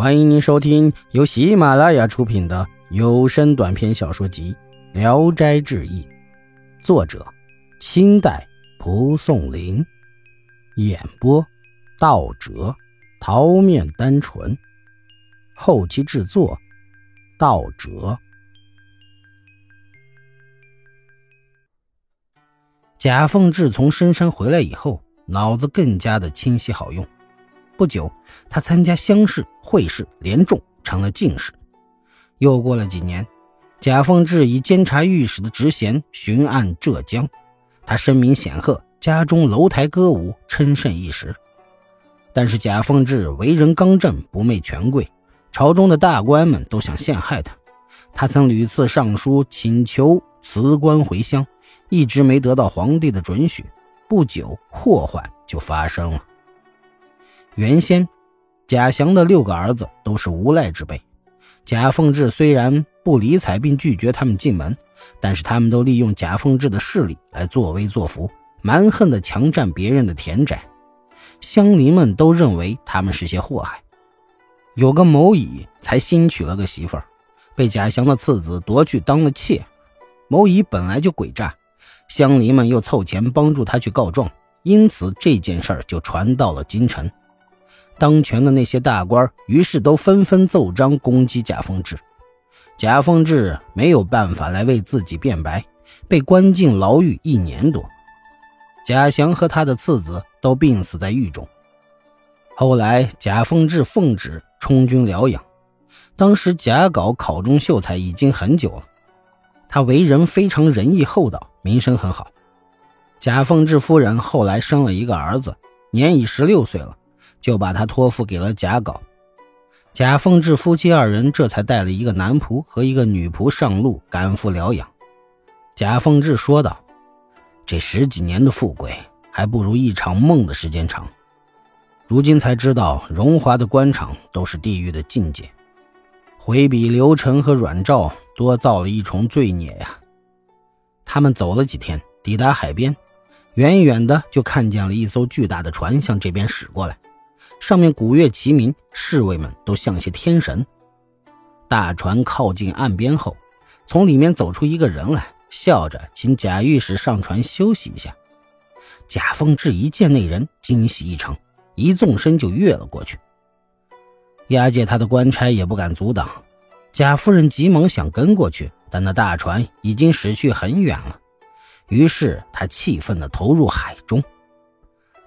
欢迎您收听由喜马拉雅出品的有声短篇小说集《聊斋志异》，作者：清代蒲松龄，演播：道哲、桃面单纯，后期制作：道哲。贾凤志从深山回来以后，脑子更加的清晰好用。不久，他参加乡试、会试，连中，成了进士。又过了几年，贾凤志以监察御史的职衔巡按浙江。他声名显赫，家中楼台歌舞，称甚一时。但是贾凤志为人刚正，不媚权贵，朝中的大官们都想陷害他。他曾屡次上书请求辞官回乡，一直没得到皇帝的准许。不久，祸患就发生了。原先，贾祥的六个儿子都是无赖之辈。贾凤志虽然不理睬并拒绝他们进门，但是他们都利用贾凤志的势力来作威作福，蛮横地强占别人的田宅。乡邻们都认为他们是些祸害。有个某乙才新娶了个媳妇儿，被贾祥的次子夺去当了妾。某乙本来就诡诈，乡邻们又凑钱帮助他去告状，因此这件事儿就传到了京城。当权的那些大官于是都纷纷奏章攻击贾凤志。贾凤志没有办法来为自己辩白，被关进牢狱一年多。贾祥和他的次子都病死在狱中。后来，贾凤志奉旨充军疗养。当时贾稿考中秀才已经很久了，他为人非常仁义厚道，名声很好。贾凤志夫人后来生了一个儿子，年已十六岁了。就把他托付给了贾稿，贾凤志夫妻二人这才带了一个男仆和一个女仆上路赶赴疗养。贾凤志说道：“这十几年的富贵，还不如一场梦的时间长。如今才知道，荣华的官场都是地狱的境界，回比刘成和阮兆，多造了一重罪孽呀。”他们走了几天，抵达海边，远远的就看见了一艘巨大的船向这边驶过来。上面鼓乐齐鸣，侍卫们都像些天神。大船靠近岸边后，从里面走出一个人来，笑着请贾御史上船休息一下。贾凤志一见那人，惊喜异常，一纵身就跃了过去。押解他的官差也不敢阻挡。贾夫人急忙想跟过去，但那大船已经驶去很远了。于是他气愤地投入海中，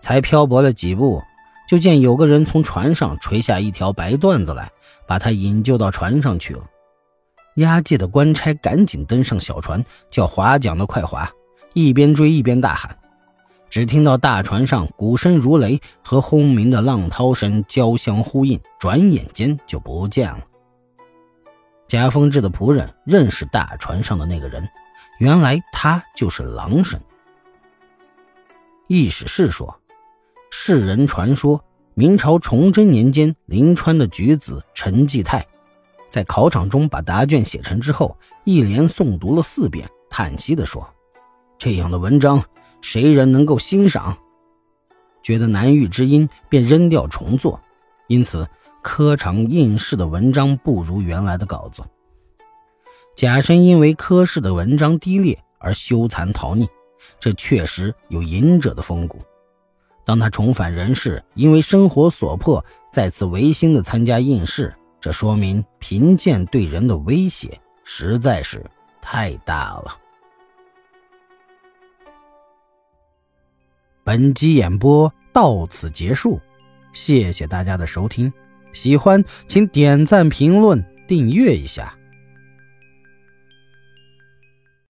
才漂泊了几步。就见有个人从船上垂下一条白缎子来，把他引救到船上去了。押解的官差赶紧登上小船，叫划桨的快划，一边追一边大喊。只听到大船上鼓声如雷和轰鸣的浪涛声交相呼应，转眼间就不见了。贾凤志的仆人认识大船上的那个人，原来他就是狼神。意史是说。世人传说，明朝崇祯年间，临川的举子陈继泰，在考场中把答卷写成之后，一连诵读了四遍，叹息地说：“这样的文章，谁人能够欣赏？”觉得难遇之音，便扔掉重做。因此，科场应试的文章不如原来的稿子。贾生因为科试的文章低劣而羞惭逃匿，这确实有隐者的风骨。当他重返人世，因为生活所迫，再次违心的参加应试，这说明贫贱对人的威胁实在是太大了。本集演播到此结束，谢谢大家的收听，喜欢请点赞、评论、订阅一下。